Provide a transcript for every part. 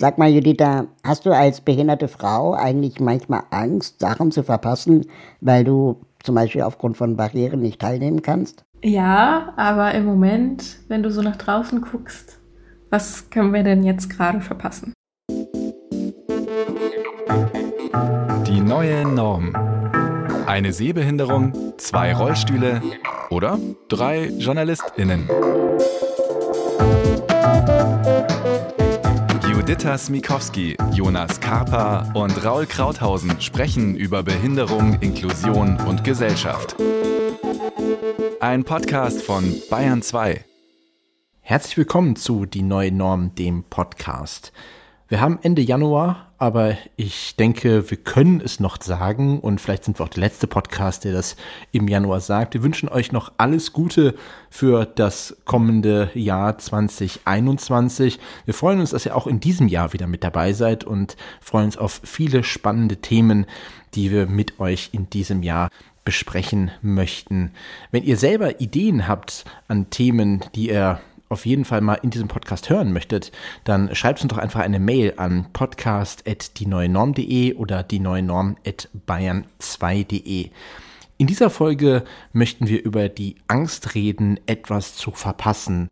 Sag mal, Juditha, hast du als behinderte Frau eigentlich manchmal Angst, Sachen zu verpassen, weil du zum Beispiel aufgrund von Barrieren nicht teilnehmen kannst? Ja, aber im Moment, wenn du so nach draußen guckst, was können wir denn jetzt gerade verpassen? Die neue Norm. Eine Sehbehinderung, zwei Rollstühle oder drei JournalistInnen. Juditha Smikowski, Jonas Karpa und Raul Krauthausen sprechen über Behinderung, Inklusion und Gesellschaft. Ein Podcast von Bayern 2. Herzlich willkommen zu Die neue Norm, dem Podcast. Wir haben Ende Januar, aber ich denke, wir können es noch sagen und vielleicht sind wir auch der letzte Podcast, der das im Januar sagt. Wir wünschen euch noch alles Gute für das kommende Jahr 2021. Wir freuen uns, dass ihr auch in diesem Jahr wieder mit dabei seid und freuen uns auf viele spannende Themen, die wir mit euch in diesem Jahr besprechen möchten. Wenn ihr selber Ideen habt an Themen, die ihr auf jeden Fall mal in diesem Podcast hören möchtet, dann schreibt uns doch einfach eine Mail an podcast.dieneuenorm.de oder dieneuenorm.bayern2.de. In dieser Folge möchten wir über die Angst reden, etwas zu verpassen.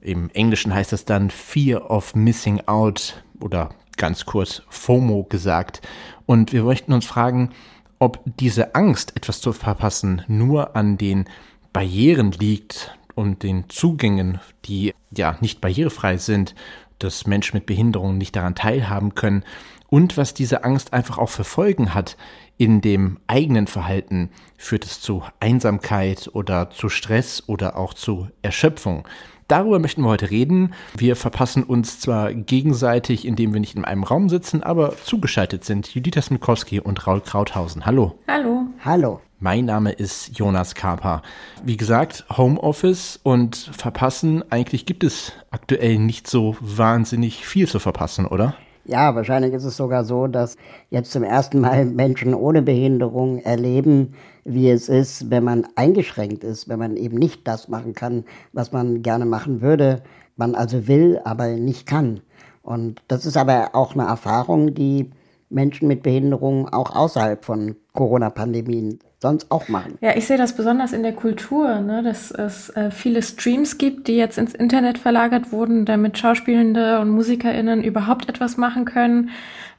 Im Englischen heißt das dann Fear of Missing Out oder ganz kurz FOMO gesagt. Und wir möchten uns fragen, ob diese Angst, etwas zu verpassen, nur an den Barrieren liegt, und den Zugängen, die ja nicht barrierefrei sind, dass Menschen mit Behinderungen nicht daran teilhaben können und was diese Angst einfach auch für Folgen hat in dem eigenen Verhalten. Führt es zu Einsamkeit oder zu Stress oder auch zu Erschöpfung? Darüber möchten wir heute reden. Wir verpassen uns zwar gegenseitig, indem wir nicht in einem Raum sitzen, aber zugeschaltet sind Judita Smikowski und Raul Krauthausen. Hallo. Hallo. Hallo. Mein Name ist Jonas Kapa. Wie gesagt, Homeoffice und verpassen, eigentlich gibt es aktuell nicht so wahnsinnig viel zu verpassen, oder? Ja, wahrscheinlich ist es sogar so, dass jetzt zum ersten Mal Menschen ohne Behinderung erleben, wie es ist, wenn man eingeschränkt ist, wenn man eben nicht das machen kann, was man gerne machen würde, man also will, aber nicht kann. Und das ist aber auch eine Erfahrung, die Menschen mit Behinderung auch außerhalb von Corona-Pandemien sonst auch machen. Ja, ich sehe das besonders in der Kultur, ne, dass es äh, viele Streams gibt, die jetzt ins Internet verlagert wurden, damit Schauspielende und MusikerInnen überhaupt etwas machen können,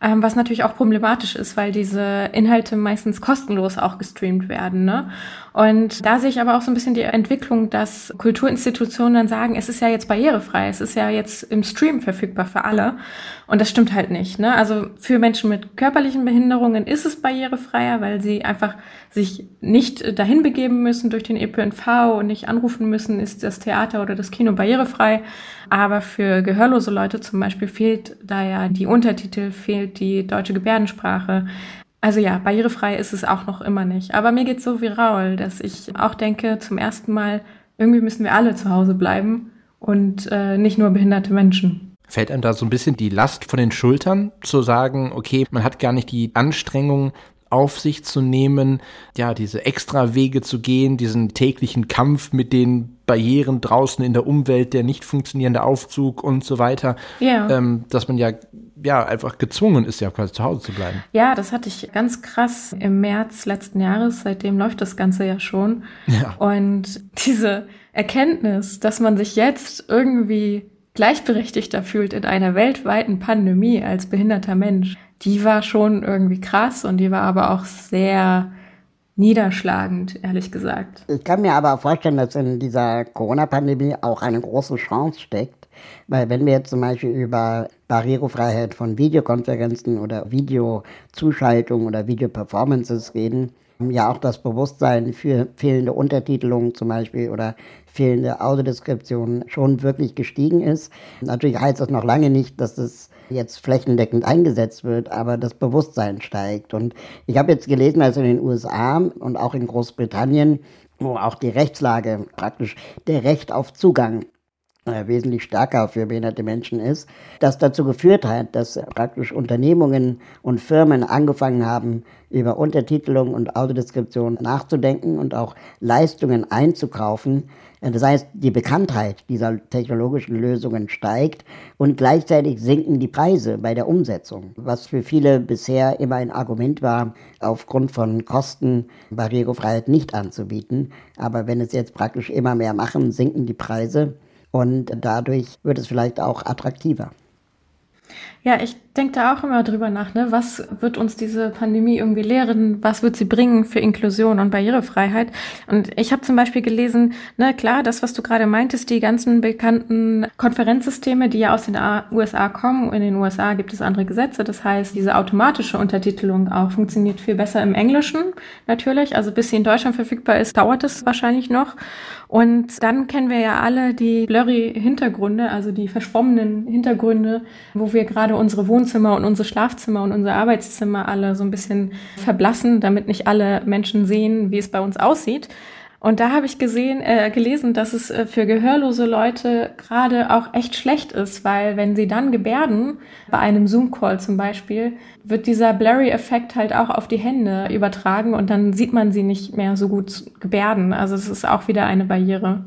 ähm, was natürlich auch problematisch ist, weil diese Inhalte meistens kostenlos auch gestreamt werden. Ne? Und da sehe ich aber auch so ein bisschen die Entwicklung, dass Kulturinstitutionen dann sagen, es ist ja jetzt barrierefrei, es ist ja jetzt im Stream verfügbar für alle. Und das stimmt halt nicht. Ne? Also für Menschen mit körperlichen Behinderungen ist es barrierefreier, weil sie einfach sich nicht dahin begeben müssen durch den ÖPNV und nicht anrufen müssen, ist das Theater oder das Kino barrierefrei. Aber für gehörlose Leute zum Beispiel fehlt da ja die Untertitel, fehlt die deutsche Gebärdensprache. Also ja, barrierefrei ist es auch noch immer nicht. Aber mir geht's so wie Raul, dass ich auch denke, zum ersten Mal, irgendwie müssen wir alle zu Hause bleiben und äh, nicht nur behinderte Menschen. Fällt einem da so ein bisschen die Last von den Schultern, zu sagen, okay, man hat gar nicht die Anstrengung auf sich zu nehmen, ja, diese extra Wege zu gehen, diesen täglichen Kampf mit den Barrieren draußen in der Umwelt, der nicht funktionierende Aufzug und so weiter, ja. ähm, dass man ja ja einfach gezwungen ist, ja quasi zu Hause zu bleiben. Ja, das hatte ich ganz krass im März letzten Jahres. Seitdem läuft das Ganze ja schon. Ja. Und diese Erkenntnis, dass man sich jetzt irgendwie gleichberechtigter fühlt in einer weltweiten Pandemie als behinderter Mensch, die war schon irgendwie krass und die war aber auch sehr niederschlagend, ehrlich gesagt. Ich kann mir aber vorstellen, dass in dieser Corona-Pandemie auch eine große Chance steckt, weil wenn wir jetzt zum Beispiel über Barrierefreiheit von Videokonferenzen oder Videozuschaltung oder Videoperformances reden, ja auch das Bewusstsein für fehlende Untertitelung zum Beispiel oder fehlende Audiodeskription schon wirklich gestiegen ist. Natürlich heißt das noch lange nicht, dass es jetzt flächendeckend eingesetzt wird, aber das Bewusstsein steigt. Und ich habe jetzt gelesen, also in den USA und auch in Großbritannien, wo auch die Rechtslage praktisch der Recht auf Zugang äh, wesentlich stärker für behinderte Menschen ist, das dazu geführt hat, dass praktisch Unternehmungen und Firmen angefangen haben, über Untertitelung und Autodeskription nachzudenken und auch Leistungen einzukaufen, das heißt, die Bekanntheit dieser technologischen Lösungen steigt und gleichzeitig sinken die Preise bei der Umsetzung, was für viele bisher immer ein Argument war, aufgrund von Kosten Barrierefreiheit nicht anzubieten. Aber wenn es jetzt praktisch immer mehr machen, sinken die Preise und dadurch wird es vielleicht auch attraktiver. Ja, ich denke da auch immer drüber nach, ne? Was wird uns diese Pandemie irgendwie lehren? Was wird sie bringen für Inklusion und Barrierefreiheit? Und ich habe zum Beispiel gelesen, ne, klar, das, was du gerade meintest, die ganzen bekannten Konferenzsysteme, die ja aus den USA kommen, in den USA gibt es andere Gesetze. Das heißt, diese automatische Untertitelung auch funktioniert viel besser im Englischen natürlich. Also bis sie in Deutschland verfügbar ist, dauert es wahrscheinlich noch. Und dann kennen wir ja alle die blurry Hintergründe, also die verschwommenen Hintergründe, wo wir gerade unsere Wohnzimmer und unsere Schlafzimmer und unsere Arbeitszimmer alle so ein bisschen verblassen, damit nicht alle Menschen sehen, wie es bei uns aussieht. Und da habe ich gesehen, äh, gelesen, dass es äh, für gehörlose Leute gerade auch echt schlecht ist, weil wenn sie dann gebärden, bei einem Zoom-Call zum Beispiel, wird dieser Blurry-Effekt halt auch auf die Hände übertragen und dann sieht man sie nicht mehr so gut gebärden. Also es ist auch wieder eine Barriere,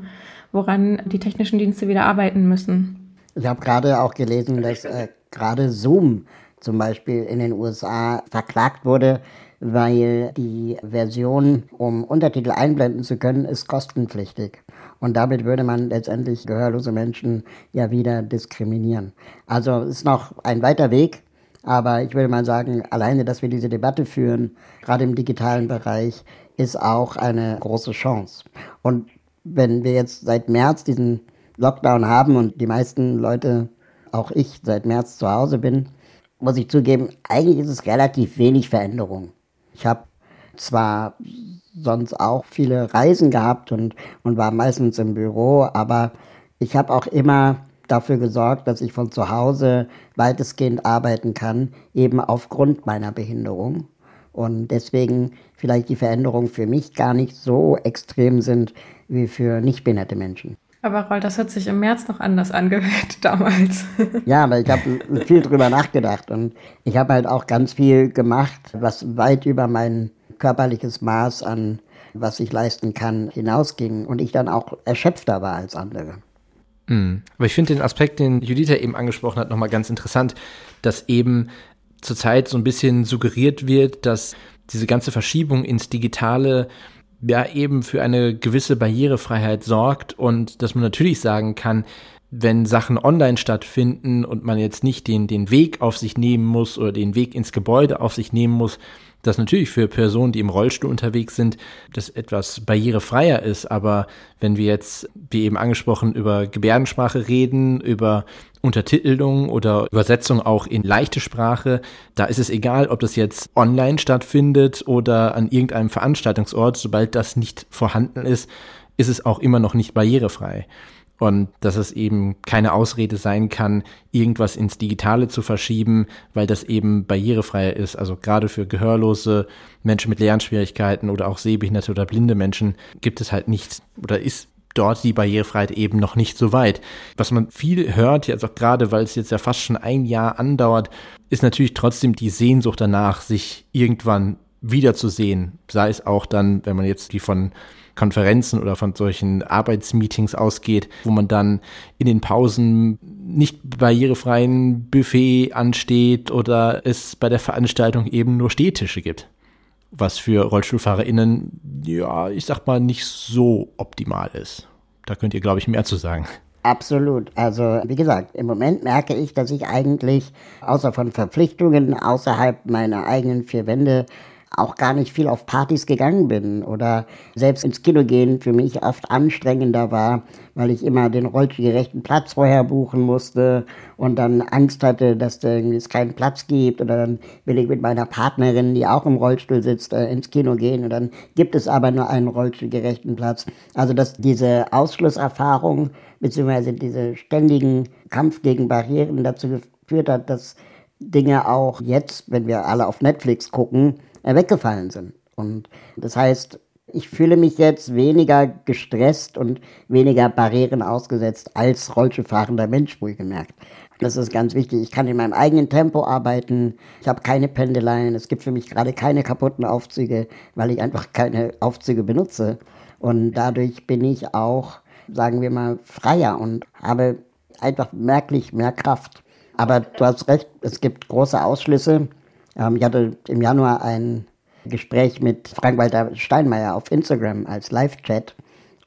woran die technischen Dienste wieder arbeiten müssen. Ich habe gerade auch gelesen, dass äh, gerade Zoom zum Beispiel in den USA verklagt wurde, weil die Version, um Untertitel einblenden zu können, ist kostenpflichtig. Und damit würde man letztendlich gehörlose Menschen ja wieder diskriminieren. Also ist noch ein weiter Weg, aber ich würde mal sagen, alleine, dass wir diese Debatte führen, gerade im digitalen Bereich, ist auch eine große Chance. Und wenn wir jetzt seit März diesen Lockdown haben und die meisten Leute auch ich seit März zu Hause bin, muss ich zugeben, eigentlich ist es relativ wenig Veränderung. Ich habe zwar sonst auch viele Reisen gehabt und, und war meistens im Büro, aber ich habe auch immer dafür gesorgt, dass ich von zu Hause weitestgehend arbeiten kann, eben aufgrund meiner Behinderung. Und deswegen vielleicht die Veränderungen für mich gar nicht so extrem sind wie für nicht behinderte Menschen. Aber Roll, das hat sich im März noch anders angehört damals. ja, aber ich habe viel drüber nachgedacht und ich habe halt auch ganz viel gemacht, was weit über mein körperliches Maß an, was ich leisten kann, hinausging und ich dann auch erschöpfter war als andere. Mhm. Aber ich finde den Aspekt, den Juditha eben angesprochen hat, nochmal ganz interessant, dass eben zurzeit so ein bisschen suggeriert wird, dass diese ganze Verschiebung ins Digitale ja eben für eine gewisse Barrierefreiheit sorgt und dass man natürlich sagen kann, wenn Sachen online stattfinden und man jetzt nicht den, den Weg auf sich nehmen muss oder den Weg ins Gebäude auf sich nehmen muss, dass natürlich für Personen, die im Rollstuhl unterwegs sind, das etwas barrierefreier ist. Aber wenn wir jetzt, wie eben angesprochen, über Gebärdensprache reden, über Untertitelung oder Übersetzung auch in leichte Sprache, da ist es egal, ob das jetzt online stattfindet oder an irgendeinem Veranstaltungsort. Sobald das nicht vorhanden ist, ist es auch immer noch nicht barrierefrei und dass es eben keine Ausrede sein kann, irgendwas ins Digitale zu verschieben, weil das eben barrierefreier ist. Also gerade für gehörlose Menschen mit Lernschwierigkeiten oder auch sehbehinderte oder blinde Menschen gibt es halt nicht oder ist dort die Barrierefreiheit eben noch nicht so weit. Was man viel hört, jetzt auch gerade, weil es jetzt ja fast schon ein Jahr andauert, ist natürlich trotzdem die Sehnsucht danach, sich irgendwann wiederzusehen. Sei es auch dann, wenn man jetzt die von Konferenzen oder von solchen Arbeitsmeetings ausgeht, wo man dann in den Pausen nicht barrierefreien Buffet ansteht oder es bei der Veranstaltung eben nur Stehtische gibt. Was für RollstuhlfahrerInnen, ja, ich sag mal, nicht so optimal ist. Da könnt ihr, glaube ich, mehr zu sagen. Absolut. Also wie gesagt, im Moment merke ich, dass ich eigentlich außer von Verpflichtungen außerhalb meiner eigenen vier Wände auch gar nicht viel auf Partys gegangen bin oder selbst ins Kino gehen für mich oft anstrengender war, weil ich immer den rollstuhlgerechten Platz vorher buchen musste und dann Angst hatte, dass es keinen Platz gibt oder dann will ich mit meiner Partnerin, die auch im Rollstuhl sitzt, äh, ins Kino gehen und dann gibt es aber nur einen rollstuhlgerechten Platz. Also dass diese Ausschlusserfahrung bzw. diese ständigen Kampf gegen Barrieren dazu geführt hat, dass Dinge auch jetzt, wenn wir alle auf Netflix gucken, weggefallen sind. Und das heißt, ich fühle mich jetzt weniger gestresst und weniger Barrieren ausgesetzt als Rollstuhlfahrender Mensch, wohlgemerkt. Das ist ganz wichtig. Ich kann in meinem eigenen Tempo arbeiten. Ich habe keine Pendeleien. Es gibt für mich gerade keine kaputten Aufzüge, weil ich einfach keine Aufzüge benutze. Und dadurch bin ich auch, sagen wir mal, freier und habe einfach merklich mehr Kraft. Aber du hast recht, es gibt große Ausschlüsse. Ähm, ich hatte im Januar ein Gespräch mit Frank-Walter Steinmeier auf Instagram als Live-Chat.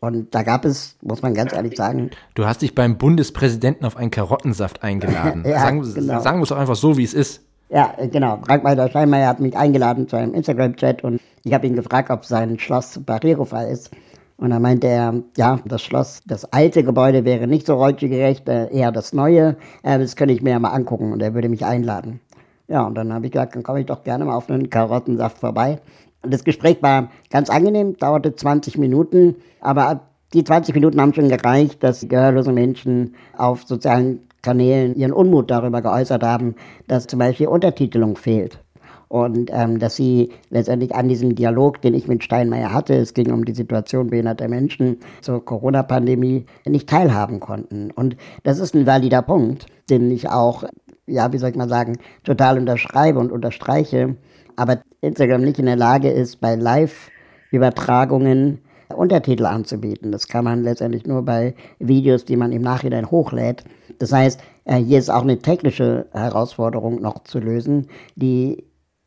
Und da gab es, muss man ganz ehrlich sagen. Du hast dich beim Bundespräsidenten auf einen Karottensaft eingeladen. ja, sagen, genau. sagen wir es doch einfach so, wie es ist. Ja, genau. Frank-Walter Steinmeier hat mich eingeladen zu einem Instagram-Chat und ich habe ihn gefragt, ob sein Schloss barrierefrei ist. Und dann meinte er, ja, das Schloss, das alte Gebäude wäre nicht so rollstuhlgerecht, äh, eher das neue. Äh, das könnte ich mir ja mal angucken und er würde mich einladen. Ja, und dann habe ich gesagt, dann komme ich doch gerne mal auf einen Karottensaft vorbei. Das Gespräch war ganz angenehm, dauerte 20 Minuten, aber die 20 Minuten haben schon gereicht, dass gehörlose Menschen auf sozialen Kanälen ihren Unmut darüber geäußert haben, dass zum Beispiel Untertitelung fehlt. Und ähm, dass sie letztendlich an diesem Dialog, den ich mit Steinmeier hatte, es ging um die Situation behinderter Menschen zur Corona-Pandemie, nicht teilhaben konnten. Und das ist ein valider Punkt, den ich auch, ja, wie soll ich mal sagen, total unterschreibe und unterstreiche aber Instagram nicht in der Lage ist, bei Live-Übertragungen Untertitel anzubieten. Das kann man letztendlich nur bei Videos, die man im Nachhinein hochlädt. Das heißt, äh, hier ist auch eine technische Herausforderung noch zu lösen, die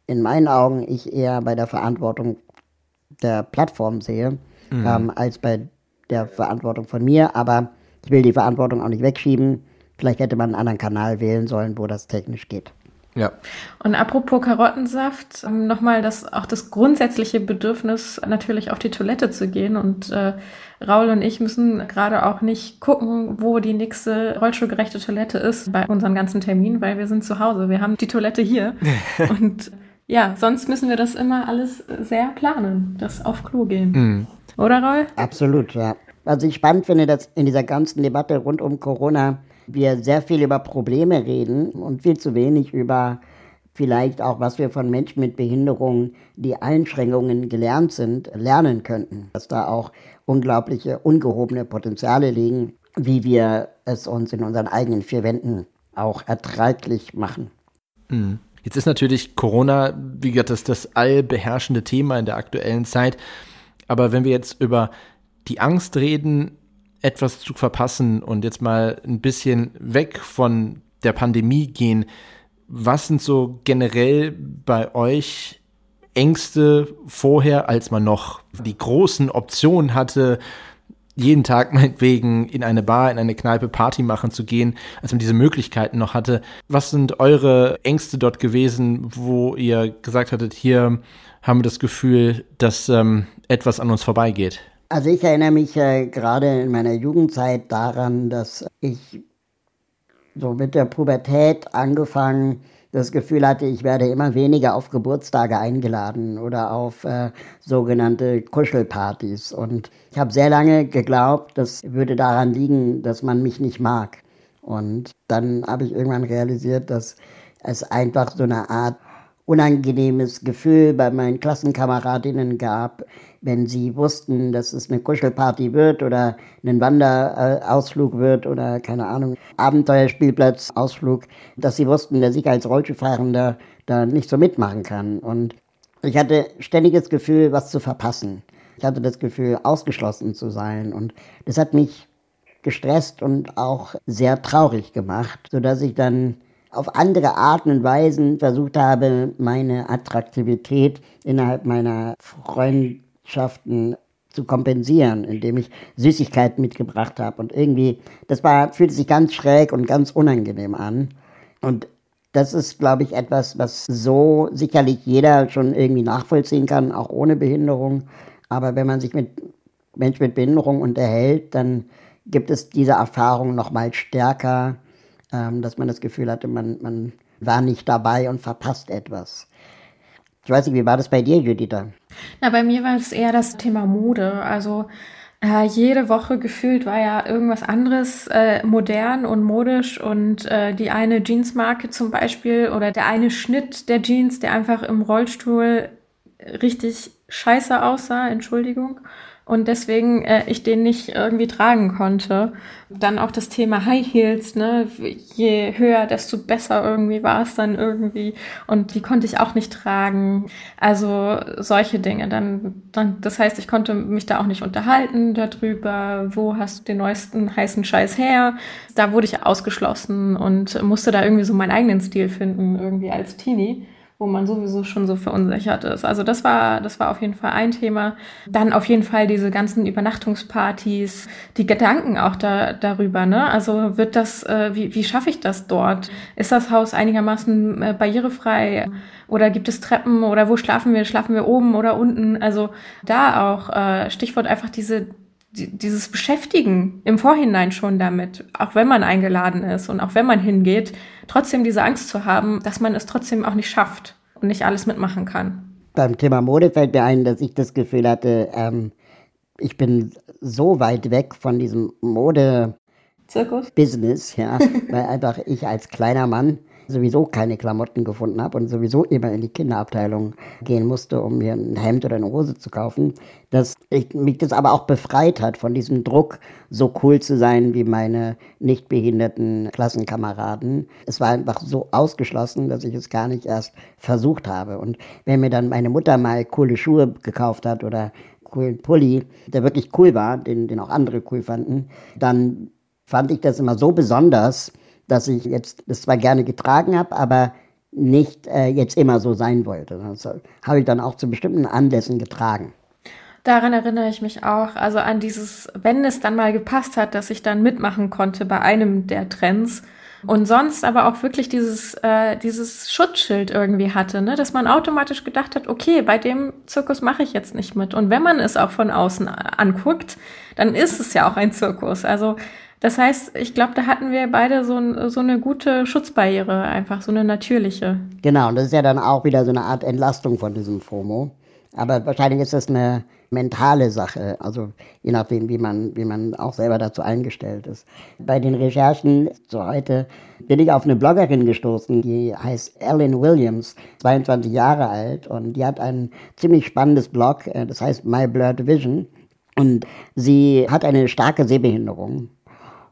in meinen Augen ich eher bei der Verantwortung der Plattform sehe, mhm. ähm, als bei der Verantwortung von mir. Aber ich will die Verantwortung auch nicht wegschieben. Vielleicht hätte man einen anderen Kanal wählen sollen, wo das technisch geht. Ja. Und apropos Karottensaft, ähm, nochmal das, auch das grundsätzliche Bedürfnis, natürlich auf die Toilette zu gehen. Und äh, Raul und ich müssen gerade auch nicht gucken, wo die nächste rollstuhlgerechte Toilette ist bei unseren ganzen Terminen, weil wir sind zu Hause. Wir haben die Toilette hier. und ja, sonst müssen wir das immer alles sehr planen, das auf Klo gehen. Mhm. Oder Raul? Absolut, ja. Was ich spannend finde, dass in dieser ganzen Debatte rund um Corona wir sehr viel über Probleme reden und viel zu wenig über vielleicht auch, was wir von Menschen mit Behinderung, die Einschränkungen gelernt sind, lernen könnten. Dass da auch unglaubliche, ungehobene Potenziale liegen, wie wir es uns in unseren eigenen vier Wänden auch erträglich machen. Mhm. Jetzt ist natürlich Corona, wie gesagt, das, das allbeherrschende Thema in der aktuellen Zeit. Aber wenn wir jetzt über die Angst reden, etwas zu verpassen und jetzt mal ein bisschen weg von der Pandemie gehen, was sind so generell bei euch Ängste vorher, als man noch die großen Optionen hatte, jeden Tag meinetwegen in eine Bar, in eine Kneipe Party machen zu gehen, als man diese Möglichkeiten noch hatte. Was sind eure Ängste dort gewesen, wo ihr gesagt hattet, hier haben wir das Gefühl, dass ähm, etwas an uns vorbeigeht? Also ich erinnere mich äh, gerade in meiner Jugendzeit daran, dass ich so mit der Pubertät angefangen das Gefühl hatte, ich werde immer weniger auf Geburtstage eingeladen oder auf äh, sogenannte Kuschelpartys. Und ich habe sehr lange geglaubt, das würde daran liegen, dass man mich nicht mag. Und dann habe ich irgendwann realisiert, dass es einfach so eine Art unangenehmes Gefühl bei meinen Klassenkameradinnen gab, wenn sie wussten, dass es eine Kuschelparty wird oder ein Wanderausflug wird oder keine Ahnung, Abenteuerspielplatzausflug, dass sie wussten, dass ich als Rollstuhlfahrender da nicht so mitmachen kann. Und ich hatte ständiges Gefühl, was zu verpassen. Ich hatte das Gefühl, ausgeschlossen zu sein. Und das hat mich gestresst und auch sehr traurig gemacht, sodass ich dann auf andere Arten und Weisen versucht habe, meine Attraktivität innerhalb meiner Freundschaften zu kompensieren, indem ich Süßigkeiten mitgebracht habe. Und irgendwie, das war, fühlte sich ganz schräg und ganz unangenehm an. Und das ist, glaube ich, etwas, was so sicherlich jeder schon irgendwie nachvollziehen kann, auch ohne Behinderung. Aber wenn man sich mit Menschen mit Behinderung unterhält, dann gibt es diese Erfahrung noch mal stärker ähm, dass man das Gefühl hatte, man, man war nicht dabei und verpasst etwas. Ich weiß nicht, wie war das bei dir, Juditha? Na, bei mir war es eher das Thema Mode. Also äh, jede Woche gefühlt war ja irgendwas anderes äh, modern und modisch und äh, die eine Jeansmarke zum Beispiel oder der eine Schnitt der Jeans, der einfach im Rollstuhl richtig scheiße aussah, Entschuldigung und deswegen äh, ich den nicht irgendwie tragen konnte. Dann auch das Thema High Heels, ne? Je höher, desto besser irgendwie war es dann irgendwie. Und die konnte ich auch nicht tragen. Also solche Dinge. Dann, dann, das heißt, ich konnte mich da auch nicht unterhalten darüber, wo hast du den neuesten heißen Scheiß her. Da wurde ich ausgeschlossen und musste da irgendwie so meinen eigenen Stil finden, irgendwie als Teenie wo man sowieso schon so verunsichert ist. Also das war, das war auf jeden Fall ein Thema. Dann auf jeden Fall diese ganzen Übernachtungspartys, die Gedanken auch da, darüber, ne? Also wird das, äh, wie, wie schaffe ich das dort? Ist das Haus einigermaßen äh, barrierefrei? Oder gibt es Treppen? Oder wo schlafen wir? Schlafen wir oben oder unten? Also da auch, äh, Stichwort einfach diese, dieses Beschäftigen im Vorhinein schon damit, auch wenn man eingeladen ist und auch wenn man hingeht, trotzdem diese Angst zu haben, dass man es trotzdem auch nicht schafft und nicht alles mitmachen kann. Beim Thema Mode fällt mir ein, dass ich das Gefühl hatte, ähm, ich bin so weit weg von diesem Mode-Business, ja, weil einfach ich als kleiner Mann sowieso keine Klamotten gefunden habe und sowieso immer in die Kinderabteilung gehen musste, um mir ein Hemd oder eine Hose zu kaufen, dass ich, mich das aber auch befreit hat von diesem Druck, so cool zu sein wie meine nicht behinderten Klassenkameraden. Es war einfach so ausgeschlossen, dass ich es gar nicht erst versucht habe. Und wenn mir dann meine Mutter mal coole Schuhe gekauft hat oder coolen Pulli, der wirklich cool war, den, den auch andere cool fanden, dann fand ich das immer so besonders, dass ich jetzt das zwar gerne getragen habe, aber nicht äh, jetzt immer so sein wollte. Das habe ich dann auch zu bestimmten Anlässen getragen. Daran erinnere ich mich auch, also an dieses, wenn es dann mal gepasst hat, dass ich dann mitmachen konnte bei einem der Trends und sonst aber auch wirklich dieses, äh, dieses Schutzschild irgendwie hatte, ne? dass man automatisch gedacht hat, okay, bei dem Zirkus mache ich jetzt nicht mit. Und wenn man es auch von außen anguckt, dann ist es ja auch ein Zirkus. Also das heißt, ich glaube, da hatten wir beide so, so eine gute Schutzbarriere, einfach so eine natürliche. Genau, und das ist ja dann auch wieder so eine Art Entlastung von diesem FOMO. Aber wahrscheinlich ist das eine mentale Sache, also je nachdem, wie man, wie man auch selber dazu eingestellt ist. Bei den Recherchen zu heute bin ich auf eine Bloggerin gestoßen, die heißt Ellen Williams, 22 Jahre alt und die hat ein ziemlich spannendes Blog, äh, das heißt My Blurred Vision und sie hat eine starke Sehbehinderung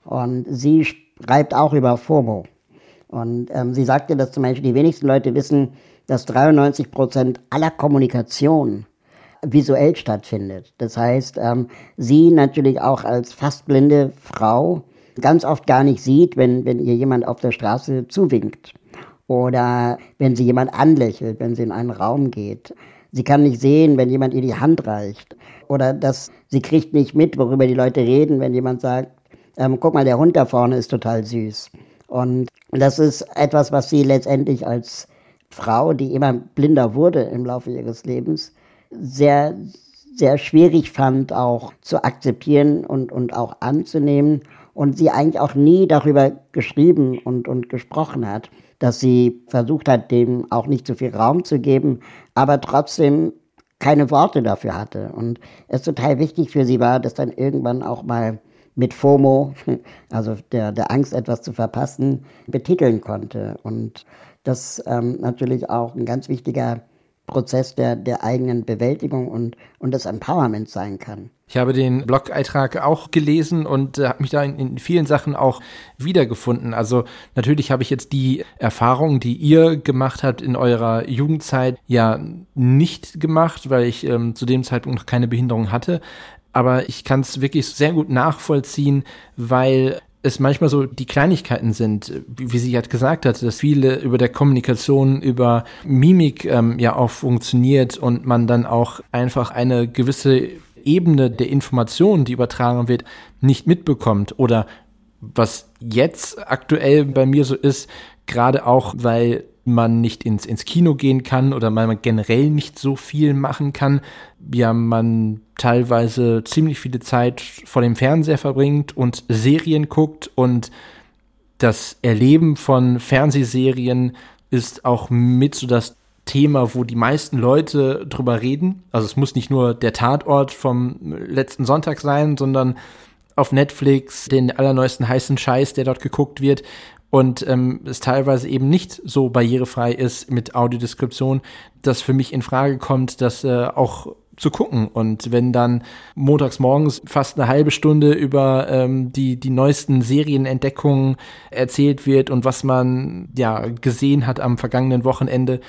und sie schreibt auch über FOMO. Und ähm, sie sagte, dass zum Beispiel die wenigsten Leute wissen, dass 93 Prozent aller Kommunikation visuell stattfindet. Das heißt, ähm, sie natürlich auch als fast blinde Frau ganz oft gar nicht sieht, wenn, wenn ihr jemand auf der Straße zuwinkt oder wenn sie jemand anlächelt, wenn sie in einen Raum geht. Sie kann nicht sehen, wenn jemand ihr die Hand reicht oder dass sie kriegt nicht mit, worüber die Leute reden, wenn jemand sagt, ähm, guck mal, der Hund da vorne ist total süß. Und das ist etwas, was sie letztendlich als Frau, die immer blinder wurde im Laufe ihres Lebens, sehr, sehr schwierig fand, auch zu akzeptieren und, und auch anzunehmen. Und sie eigentlich auch nie darüber geschrieben und, und gesprochen hat, dass sie versucht hat, dem auch nicht zu viel Raum zu geben, aber trotzdem keine Worte dafür hatte. Und es total wichtig für sie war, das dann irgendwann auch mal mit FOMO, also der, der Angst, etwas zu verpassen, betiteln konnte. Und das ähm, natürlich auch ein ganz wichtiger Prozess der, der eigenen Bewältigung und, und des Empowerments sein kann. Ich habe den Blog-Eintrag auch gelesen und äh, habe mich da in, in, vielen Sachen auch wiedergefunden. Also natürlich habe ich jetzt die Erfahrungen, die ihr gemacht habt in eurer Jugendzeit, ja nicht gemacht, weil ich ähm, zu dem Zeitpunkt noch keine Behinderung hatte aber ich kann es wirklich sehr gut nachvollziehen, weil es manchmal so die Kleinigkeiten sind, wie, sie halt gesagt hat, dass viele über der Kommunikation, über Mimik ähm, ja auch funktioniert und man dann auch einfach eine gewisse Ebene der Information, die übertragen wird, nicht mitbekommt. Oder was jetzt aktuell bei mir so ist, gerade auch, weil man nicht ins, ins Kino gehen kann oder man generell nicht so viel machen kann, ja, man teilweise ziemlich viele Zeit vor dem Fernseher verbringt und Serien guckt und das Erleben von Fernsehserien ist auch mit so das Thema, wo die meisten Leute drüber reden. Also es muss nicht nur der Tatort vom letzten Sonntag sein, sondern auf Netflix den allerneuesten heißen Scheiß, der dort geguckt wird. Und ähm, es teilweise eben nicht so barrierefrei ist mit Audiodeskription, dass für mich in Frage kommt, dass äh, auch zu gucken. Und wenn dann montags morgens fast eine halbe Stunde über ähm, die, die neuesten Serienentdeckungen erzählt wird und was man ja gesehen hat am vergangenen Wochenende,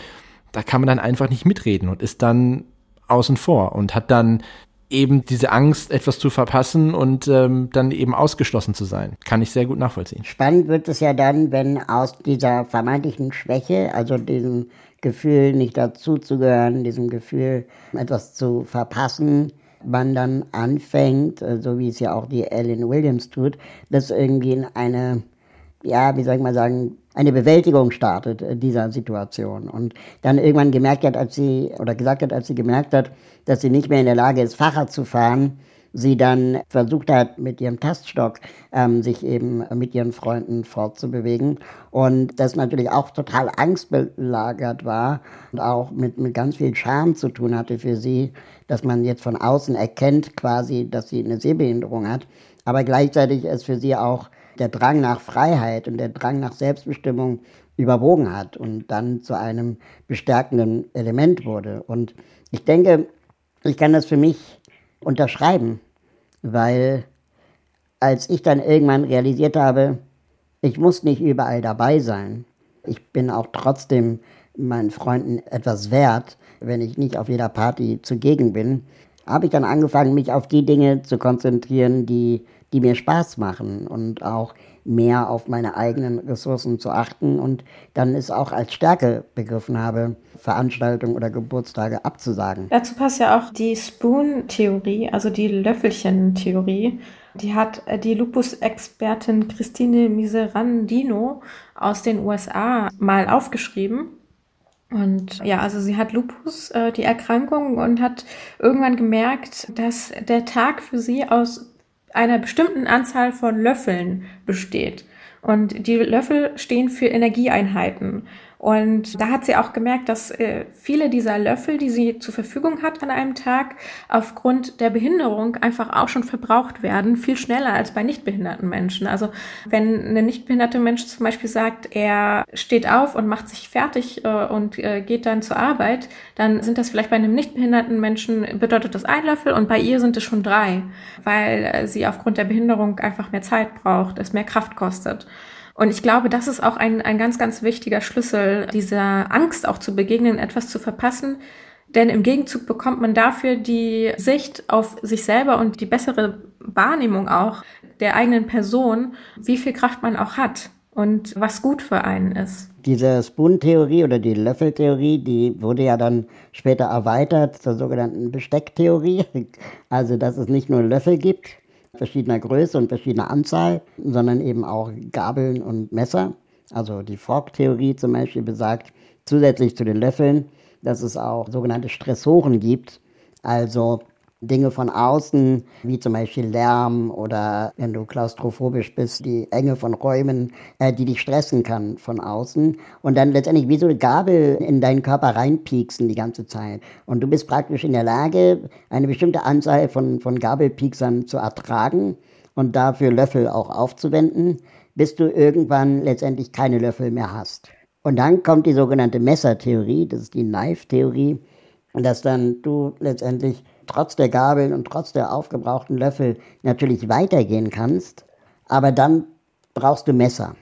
da kann man dann einfach nicht mitreden und ist dann außen vor und hat dann eben diese Angst, etwas zu verpassen und ähm, dann eben ausgeschlossen zu sein. Kann ich sehr gut nachvollziehen. Spannend wird es ja dann, wenn aus dieser vermeintlichen Schwäche, also diesem Gefühl, nicht dazuzugehören, diesem Gefühl, etwas zu verpassen, man dann anfängt, äh, so wie es ja auch die Ellen Williams tut, das irgendwie in eine, ja, wie soll ich mal sagen, eine Bewältigung startet äh, dieser Situation. Und dann irgendwann gemerkt hat, als sie, oder gesagt hat, als sie gemerkt hat, dass sie nicht mehr in der Lage ist, Fahrrad zu fahren, sie dann versucht hat, mit ihrem Taststock ähm, sich eben mit ihren Freunden fortzubewegen. Und das natürlich auch total angstbelagert war und auch mit, mit ganz viel Scham zu tun hatte für sie, dass man jetzt von außen erkennt quasi, dass sie eine Sehbehinderung hat. Aber gleichzeitig ist für sie auch der Drang nach Freiheit und der Drang nach Selbstbestimmung überwogen hat und dann zu einem bestärkenden Element wurde. Und ich denke, ich kann das für mich unterschreiben, weil als ich dann irgendwann realisiert habe, ich muss nicht überall dabei sein, ich bin auch trotzdem meinen Freunden etwas wert, wenn ich nicht auf jeder Party zugegen bin, habe ich dann angefangen, mich auf die Dinge zu konzentrieren, die die mir Spaß machen und auch mehr auf meine eigenen Ressourcen zu achten und dann ist auch als Stärke begriffen habe, Veranstaltungen oder Geburtstage abzusagen. Dazu passt ja auch die Spoon-Theorie, also die Löffelchen-Theorie. Die hat äh, die Lupus-Expertin Christine Miserandino aus den USA mal aufgeschrieben. Und ja, also sie hat Lupus, äh, die Erkrankung, und hat irgendwann gemerkt, dass der Tag für sie aus einer bestimmten Anzahl von Löffeln besteht. Und die Löffel stehen für Energieeinheiten. Und da hat sie auch gemerkt, dass äh, viele dieser Löffel, die sie zur Verfügung hat an einem Tag, aufgrund der Behinderung einfach auch schon verbraucht werden, viel schneller als bei nicht behinderten Menschen. Also wenn ein nicht behinderter Mensch zum Beispiel sagt, er steht auf und macht sich fertig äh, und äh, geht dann zur Arbeit, dann sind das vielleicht bei einem nicht behinderten Menschen bedeutet das ein Löffel und bei ihr sind es schon drei, weil äh, sie aufgrund der Behinderung einfach mehr Zeit braucht, es mehr Kraft kostet. Und ich glaube, das ist auch ein, ein ganz, ganz wichtiger Schlüssel, dieser Angst auch zu begegnen, etwas zu verpassen. Denn im Gegenzug bekommt man dafür die Sicht auf sich selber und die bessere Wahrnehmung auch der eigenen Person, wie viel Kraft man auch hat und was gut für einen ist. Diese Spoon-Theorie oder die Löffeltheorie, die wurde ja dann später erweitert zur sogenannten Bestecktheorie. Also, dass es nicht nur Löffel gibt, verschiedener Größe und verschiedener Anzahl, sondern eben auch Gabeln und Messer. Also die Fork-Theorie zum Beispiel besagt zusätzlich zu den Löffeln, dass es auch sogenannte Stressoren gibt, also Dinge von außen, wie zum Beispiel Lärm oder wenn du klaustrophobisch bist, die Enge von Räumen, äh, die dich stressen kann von außen und dann letztendlich wie so eine Gabel in deinen Körper reinpieksen die ganze Zeit. Und du bist praktisch in der Lage, eine bestimmte Anzahl von, von Gabelpieksern zu ertragen und dafür Löffel auch aufzuwenden, bis du irgendwann letztendlich keine Löffel mehr hast. Und dann kommt die sogenannte Messertheorie, das ist die Knife-Theorie, dass dann du letztendlich trotz der Gabeln und trotz der aufgebrauchten Löffel natürlich weitergehen kannst, aber dann brauchst du Messer.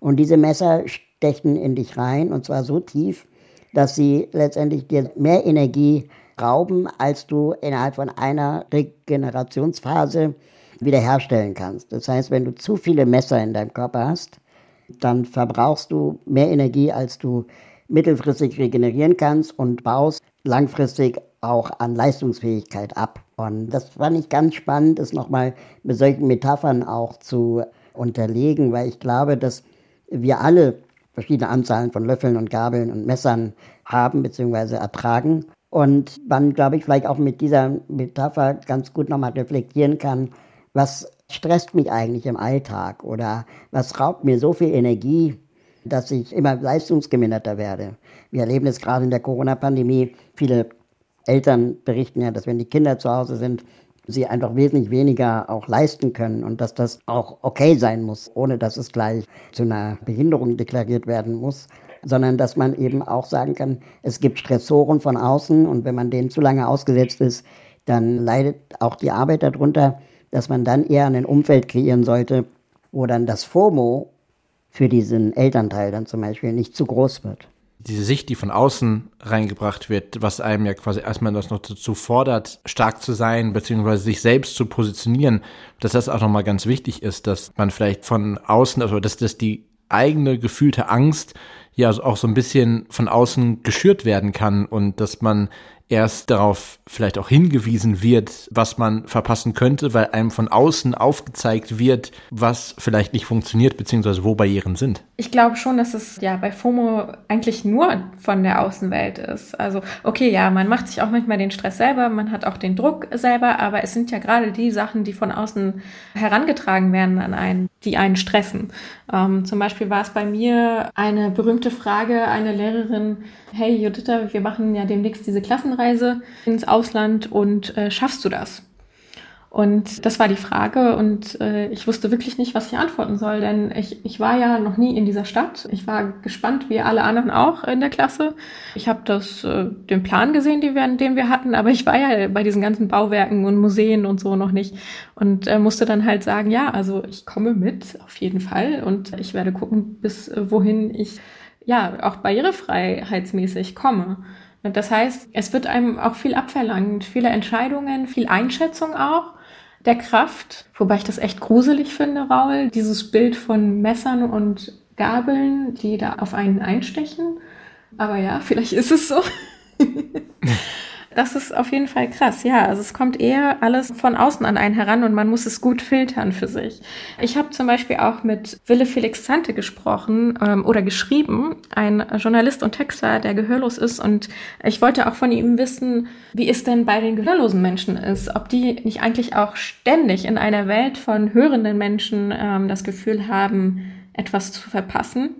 Und diese Messer stechen in dich rein und zwar so tief, dass sie letztendlich dir mehr Energie rauben, als du innerhalb von einer Regenerationsphase wiederherstellen kannst. Das heißt, wenn du zu viele Messer in deinem Körper hast, dann verbrauchst du mehr Energie, als du mittelfristig regenerieren kannst und baust langfristig auch an Leistungsfähigkeit ab. Und das fand ich ganz spannend, es nochmal mit solchen Metaphern auch zu unterlegen, weil ich glaube, dass wir alle verschiedene Anzahlen von Löffeln und Gabeln und Messern haben bzw. ertragen. Und man, glaube ich, vielleicht auch mit dieser Metapher ganz gut nochmal reflektieren kann, was stresst mich eigentlich im Alltag oder was raubt mir so viel Energie, dass ich immer leistungsgeminderter werde. Wir erleben es gerade in der Corona-Pandemie. Viele Eltern berichten ja, dass wenn die Kinder zu Hause sind, sie einfach wesentlich weniger auch leisten können und dass das auch okay sein muss, ohne dass es gleich zu einer Behinderung deklariert werden muss sondern dass man eben auch sagen kann, es gibt Stressoren von außen und wenn man denen zu lange ausgesetzt ist, dann leidet auch die Arbeit darunter, dass man dann eher ein Umfeld kreieren sollte, wo dann das FOMO für diesen Elternteil dann zum Beispiel nicht zu groß wird diese Sicht, die von außen reingebracht wird, was einem ja quasi erstmal das noch dazu fordert, stark zu sein, beziehungsweise sich selbst zu positionieren, dass das auch nochmal ganz wichtig ist, dass man vielleicht von außen, also dass das die eigene gefühlte Angst ja auch so ein bisschen von außen geschürt werden kann und dass man erst darauf vielleicht auch hingewiesen wird, was man verpassen könnte, weil einem von außen aufgezeigt wird, was vielleicht nicht funktioniert, beziehungsweise wo Barrieren sind. Ich glaube schon, dass es ja bei FOMO eigentlich nur von der Außenwelt ist. Also, okay, ja, man macht sich auch manchmal den Stress selber, man hat auch den Druck selber, aber es sind ja gerade die Sachen, die von außen herangetragen werden an einen, die einen stressen. Ähm, zum Beispiel war es bei mir eine berühmte Frage, eine Lehrerin, hey Juditha, wir machen ja demnächst diese Klassenreise ins Ausland und äh, schaffst du das? Und das war die Frage und äh, ich wusste wirklich nicht, was ich antworten soll, denn ich, ich war ja noch nie in dieser Stadt. Ich war gespannt, wie alle anderen auch in der Klasse. Ich habe äh, den Plan gesehen, die wir, den wir hatten, aber ich war ja bei diesen ganzen Bauwerken und Museen und so noch nicht und äh, musste dann halt sagen, ja, also ich komme mit auf jeden Fall und ich werde gucken, bis äh, wohin ich ja auch barrierefreiheitsmäßig komme. Das heißt, es wird einem auch viel abverlangt, viele Entscheidungen, viel Einschätzung auch der Kraft, wobei ich das echt gruselig finde, Raul, dieses Bild von Messern und Gabeln, die da auf einen einstechen. Aber ja, vielleicht ist es so. das ist auf jeden Fall krass, ja. Also es kommt eher alles von außen an einen heran und man muss es gut filtern für sich. Ich habe zum Beispiel auch mit Wille Felix Zante gesprochen ähm, oder geschrieben, ein Journalist und Texter, der gehörlos ist und ich wollte auch von ihm wissen, wie es denn bei den gehörlosen Menschen ist, ob die nicht eigentlich auch ständig in einer Welt von hörenden Menschen ähm, das Gefühl haben, etwas zu verpassen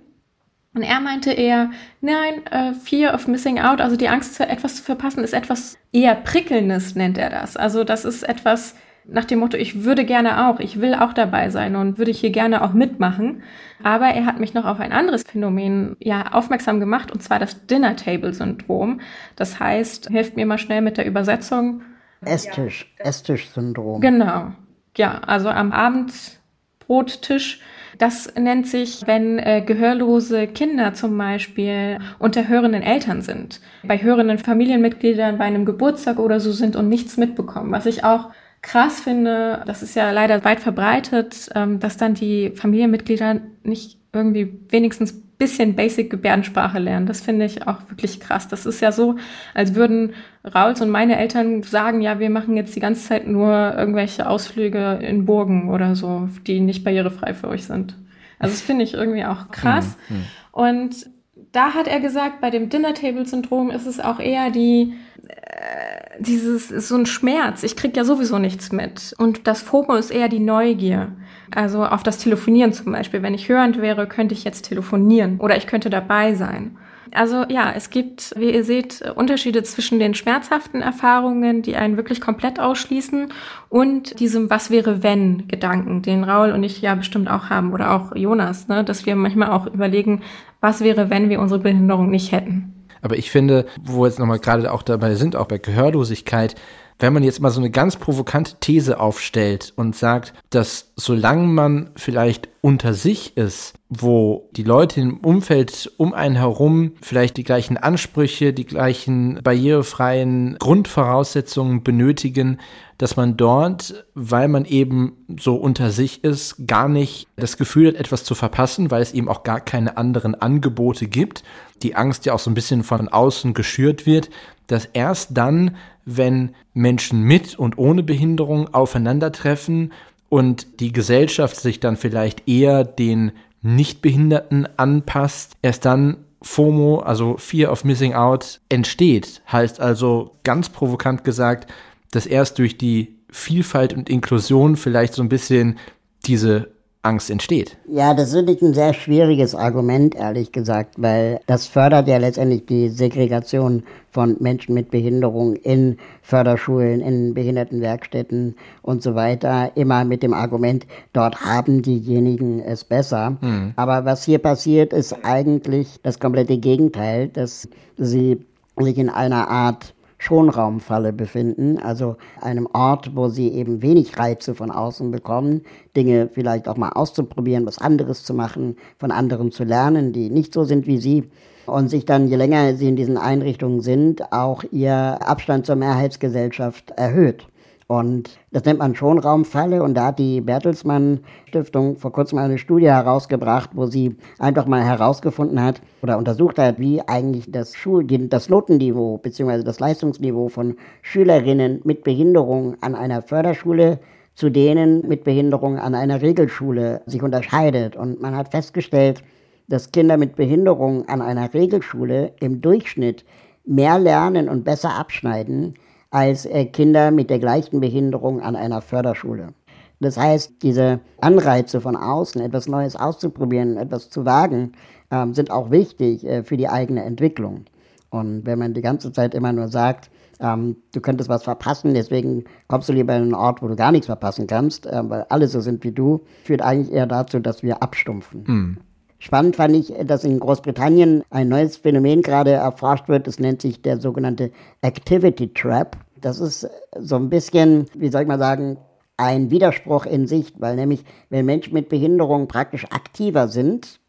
und er meinte eher, nein, äh, Fear of Missing Out, also die Angst, etwas zu verpassen, ist etwas eher Prickelndes, nennt er das. Also das ist etwas nach dem Motto, ich würde gerne auch, ich will auch dabei sein und würde hier gerne auch mitmachen. Aber er hat mich noch auf ein anderes Phänomen ja aufmerksam gemacht, und zwar das Dinner Table Syndrom. Das heißt, hilft mir mal schnell mit der Übersetzung. Esstisch, Esstisch-Syndrom. Genau. Ja, also am Abendbrottisch das nennt sich, wenn äh, gehörlose Kinder zum Beispiel unter hörenden Eltern sind, bei hörenden Familienmitgliedern bei einem Geburtstag oder so sind und nichts mitbekommen. Was ich auch krass finde, das ist ja leider weit verbreitet, ähm, dass dann die Familienmitglieder nicht irgendwie wenigstens bisschen Basic Gebärdensprache lernen. Das finde ich auch wirklich krass. Das ist ja so, als würden Rauls und meine Eltern sagen, ja, wir machen jetzt die ganze Zeit nur irgendwelche Ausflüge in Burgen oder so, die nicht barrierefrei für euch sind. Also das finde ich irgendwie auch krass. Mhm. mhm. Und da hat er gesagt, bei dem Dinner Table Syndrom ist es auch eher die, äh, dieses, ist so ein Schmerz. Ich krieg ja sowieso nichts mit. Und das FOMO ist eher die Neugier. Also auf das Telefonieren zum Beispiel. Wenn ich hörend wäre, könnte ich jetzt telefonieren oder ich könnte dabei sein. Also ja, es gibt, wie ihr seht, Unterschiede zwischen den schmerzhaften Erfahrungen, die einen wirklich komplett ausschließen, und diesem Was wäre wenn Gedanken, den Raul und ich ja bestimmt auch haben oder auch Jonas, ne, dass wir manchmal auch überlegen, was wäre, wenn wir unsere Behinderung nicht hätten. Aber ich finde, wo jetzt nochmal gerade auch dabei sind, auch bei Gehörlosigkeit, wenn man jetzt mal so eine ganz provokante These aufstellt und sagt, dass solange man vielleicht unter sich ist, wo die Leute im Umfeld um einen herum vielleicht die gleichen Ansprüche, die gleichen barrierefreien Grundvoraussetzungen benötigen, dass man dort, weil man eben so unter sich ist, gar nicht das Gefühl hat, etwas zu verpassen, weil es eben auch gar keine anderen Angebote gibt. Die Angst ja auch so ein bisschen von außen geschürt wird, dass erst dann, wenn Menschen mit und ohne Behinderung aufeinandertreffen und die Gesellschaft sich dann vielleicht eher den Nichtbehinderten anpasst, erst dann FOMO, also Fear of Missing Out, entsteht. Heißt also ganz provokant gesagt, dass erst durch die Vielfalt und Inklusion vielleicht so ein bisschen diese Angst entsteht. Ja, das finde ich ein sehr schwieriges Argument, ehrlich gesagt, weil das fördert ja letztendlich die Segregation von Menschen mit Behinderung in Förderschulen, in Behindertenwerkstätten und so weiter, immer mit dem Argument, dort haben diejenigen es besser. Mhm. Aber was hier passiert, ist eigentlich das komplette Gegenteil, dass sie sich in einer Art Schonraumfalle befinden, also einem Ort, wo sie eben wenig Reize von außen bekommen, Dinge vielleicht auch mal auszuprobieren, was anderes zu machen, von anderen zu lernen, die nicht so sind wie sie und sich dann, je länger sie in diesen Einrichtungen sind, auch ihr Abstand zur Mehrheitsgesellschaft erhöht. Und das nennt man Schonraumfalle. Und da hat die Bertelsmann Stiftung vor kurzem eine Studie herausgebracht, wo sie einfach mal herausgefunden hat oder untersucht hat, wie eigentlich das Schul das Notenniveau bzw. das Leistungsniveau von Schülerinnen mit Behinderung an einer Förderschule zu denen mit Behinderung an einer Regelschule sich unterscheidet. Und man hat festgestellt, dass Kinder mit Behinderung an einer Regelschule im Durchschnitt mehr lernen und besser abschneiden als äh, Kinder mit der gleichen Behinderung an einer Förderschule. Das heißt, diese Anreize von außen, etwas Neues auszuprobieren, etwas zu wagen, ähm, sind auch wichtig äh, für die eigene Entwicklung. Und wenn man die ganze Zeit immer nur sagt, ähm, du könntest was verpassen, deswegen kommst du lieber in einen Ort, wo du gar nichts verpassen kannst, äh, weil alle so sind wie du, führt eigentlich eher dazu, dass wir abstumpfen. Mhm. Spannend fand ich, dass in Großbritannien ein neues Phänomen gerade erforscht wird. Das nennt sich der sogenannte Activity Trap. Das ist so ein bisschen, wie soll ich mal sagen, ein Widerspruch in sich, weil nämlich, wenn Menschen mit Behinderung praktisch aktiver sind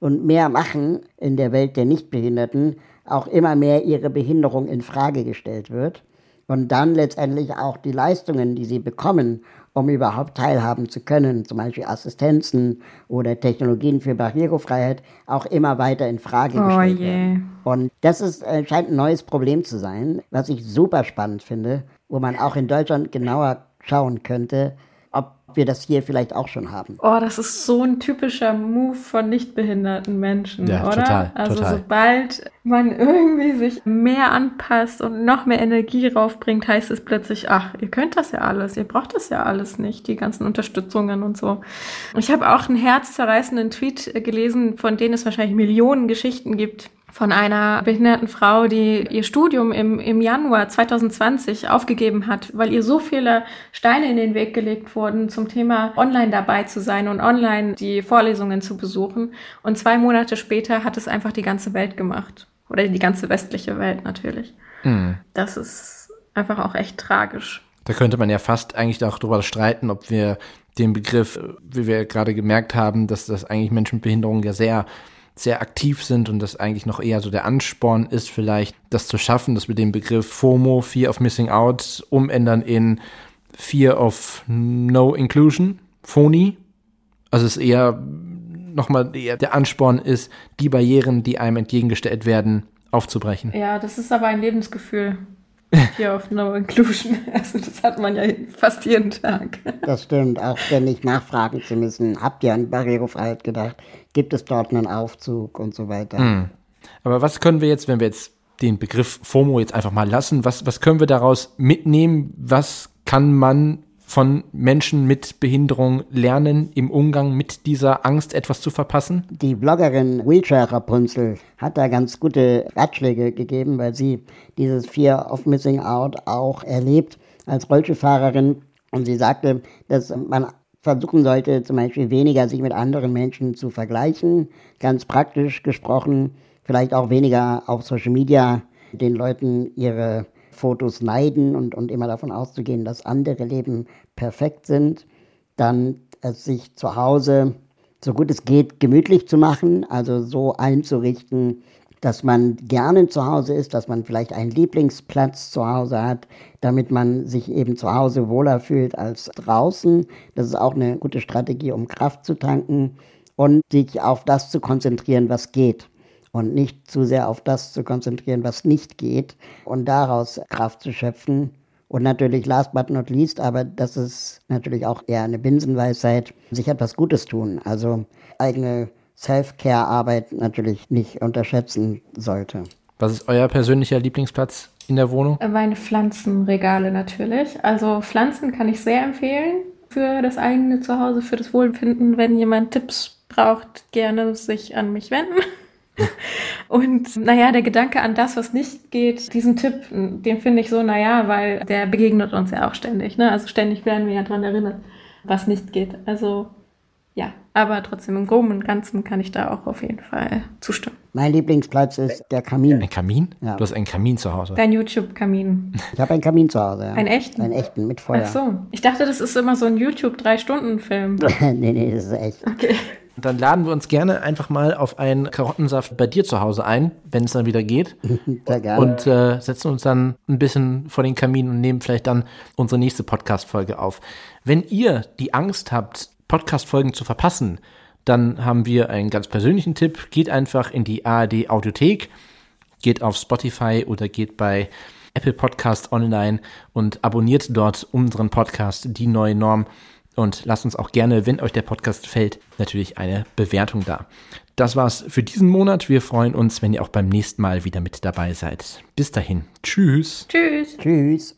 und mehr machen in der Welt der Nichtbehinderten, auch immer mehr ihre Behinderung in Frage gestellt wird und dann letztendlich auch die Leistungen, die sie bekommen um überhaupt teilhaben zu können, zum Beispiel Assistenzen oder Technologien für Barrierefreiheit, auch immer weiter in Frage oh gestellt werden. Und das ist, äh, scheint ein neues Problem zu sein, was ich super spannend finde, wo man auch in Deutschland genauer schauen könnte, wir das hier vielleicht auch schon haben. Oh, das ist so ein typischer Move von nichtbehinderten Menschen, ja, oder? Total, also total. sobald man irgendwie sich mehr anpasst und noch mehr Energie raufbringt, heißt es plötzlich, ach, ihr könnt das ja alles, ihr braucht das ja alles nicht, die ganzen Unterstützungen und so. Ich habe auch einen herzzerreißenden Tweet gelesen, von denen es wahrscheinlich Millionen Geschichten gibt, von einer behinderten Frau, die ihr Studium im, im Januar 2020 aufgegeben hat, weil ihr so viele Steine in den Weg gelegt wurden zum Thema online dabei zu sein und online die Vorlesungen zu besuchen. Und zwei Monate später hat es einfach die ganze Welt gemacht. Oder die ganze westliche Welt natürlich. Mhm. Das ist einfach auch echt tragisch. Da könnte man ja fast eigentlich auch darüber streiten, ob wir den Begriff, wie wir gerade gemerkt haben, dass das eigentlich Menschen mit Behinderung ja sehr sehr aktiv sind und das eigentlich noch eher so der Ansporn ist, vielleicht das zu schaffen, dass wir den Begriff FOMO, Fear of Missing Out, umändern in Fear of No Inclusion, FONI. Also es ist eher nochmal eher der Ansporn ist, die Barrieren, die einem entgegengestellt werden, aufzubrechen. Ja, das ist aber ein Lebensgefühl. Fear of No Inclusion. Also das hat man ja fast jeden Tag. Das stimmt, auch ständig nachfragen zu müssen. Habt ihr an Barrierefreiheit gedacht? Gibt es dort einen Aufzug und so weiter? Mhm. Aber was können wir jetzt, wenn wir jetzt den Begriff FOMO jetzt einfach mal lassen, was, was können wir daraus mitnehmen? Was kann man von Menschen mit Behinderung lernen, im Umgang mit dieser Angst etwas zu verpassen? Die Bloggerin Wheelchair Rapunzel hat da ganz gute Ratschläge gegeben, weil sie dieses Fear of Missing Out auch erlebt als Rollstuhlfahrerin. Und sie sagte, dass man versuchen sollte, zum Beispiel weniger sich mit anderen Menschen zu vergleichen, ganz praktisch gesprochen, vielleicht auch weniger auf Social Media den Leuten ihre Fotos neiden und, und immer davon auszugehen, dass andere Leben perfekt sind, dann es sich zu Hause, so gut es geht, gemütlich zu machen, also so einzurichten, dass man gerne zu Hause ist, dass man vielleicht einen Lieblingsplatz zu Hause hat, damit man sich eben zu Hause wohler fühlt als draußen. Das ist auch eine gute Strategie, um Kraft zu tanken und sich auf das zu konzentrieren, was geht und nicht zu sehr auf das zu konzentrieren, was nicht geht und daraus Kraft zu schöpfen. Und natürlich last but not least, aber das ist natürlich auch eher eine Binsenweisheit, sich etwas Gutes tun. Also eigene Self-Care-Arbeit natürlich nicht unterschätzen sollte. Was ist euer persönlicher Lieblingsplatz in der Wohnung? Meine Pflanzenregale natürlich. Also Pflanzen kann ich sehr empfehlen für das eigene Zuhause, für das Wohlbefinden. Wenn jemand Tipps braucht, gerne sich an mich wenden. Und naja, der Gedanke an das, was nicht geht, diesen Tipp, den finde ich so, naja, weil der begegnet uns ja auch ständig. Ne? Also ständig werden wir ja daran erinnert, was nicht geht. Also ja, aber trotzdem im Groben und Ganzen kann ich da auch auf jeden Fall zustimmen. Mein Lieblingsplatz ist der Kamin. Ein Kamin? Ja. Du hast einen Kamin zu Hause. Dein YouTube-Kamin. Ich habe einen Kamin zu Hause. Ja. Einen echten? Einen echten mit Feuer. Ach so. Ich dachte, das ist immer so ein YouTube-Drei-Stunden-Film. nee, nee, das ist echt. Okay. Dann laden wir uns gerne einfach mal auf einen Karottensaft bei dir zu Hause ein, wenn es dann wieder geht. Sehr gerne. Und äh, setzen uns dann ein bisschen vor den Kamin und nehmen vielleicht dann unsere nächste Podcast-Folge auf. Wenn ihr die Angst habt, Podcast-Folgen zu verpassen, dann haben wir einen ganz persönlichen Tipp. Geht einfach in die ARD Audiothek, geht auf Spotify oder geht bei Apple Podcast online und abonniert dort unseren Podcast Die neue Norm und lasst uns auch gerne, wenn euch der Podcast fällt, natürlich eine Bewertung da. Das war's für diesen Monat. Wir freuen uns, wenn ihr auch beim nächsten Mal wieder mit dabei seid. Bis dahin. Tschüss. Tschüss. Tschüss.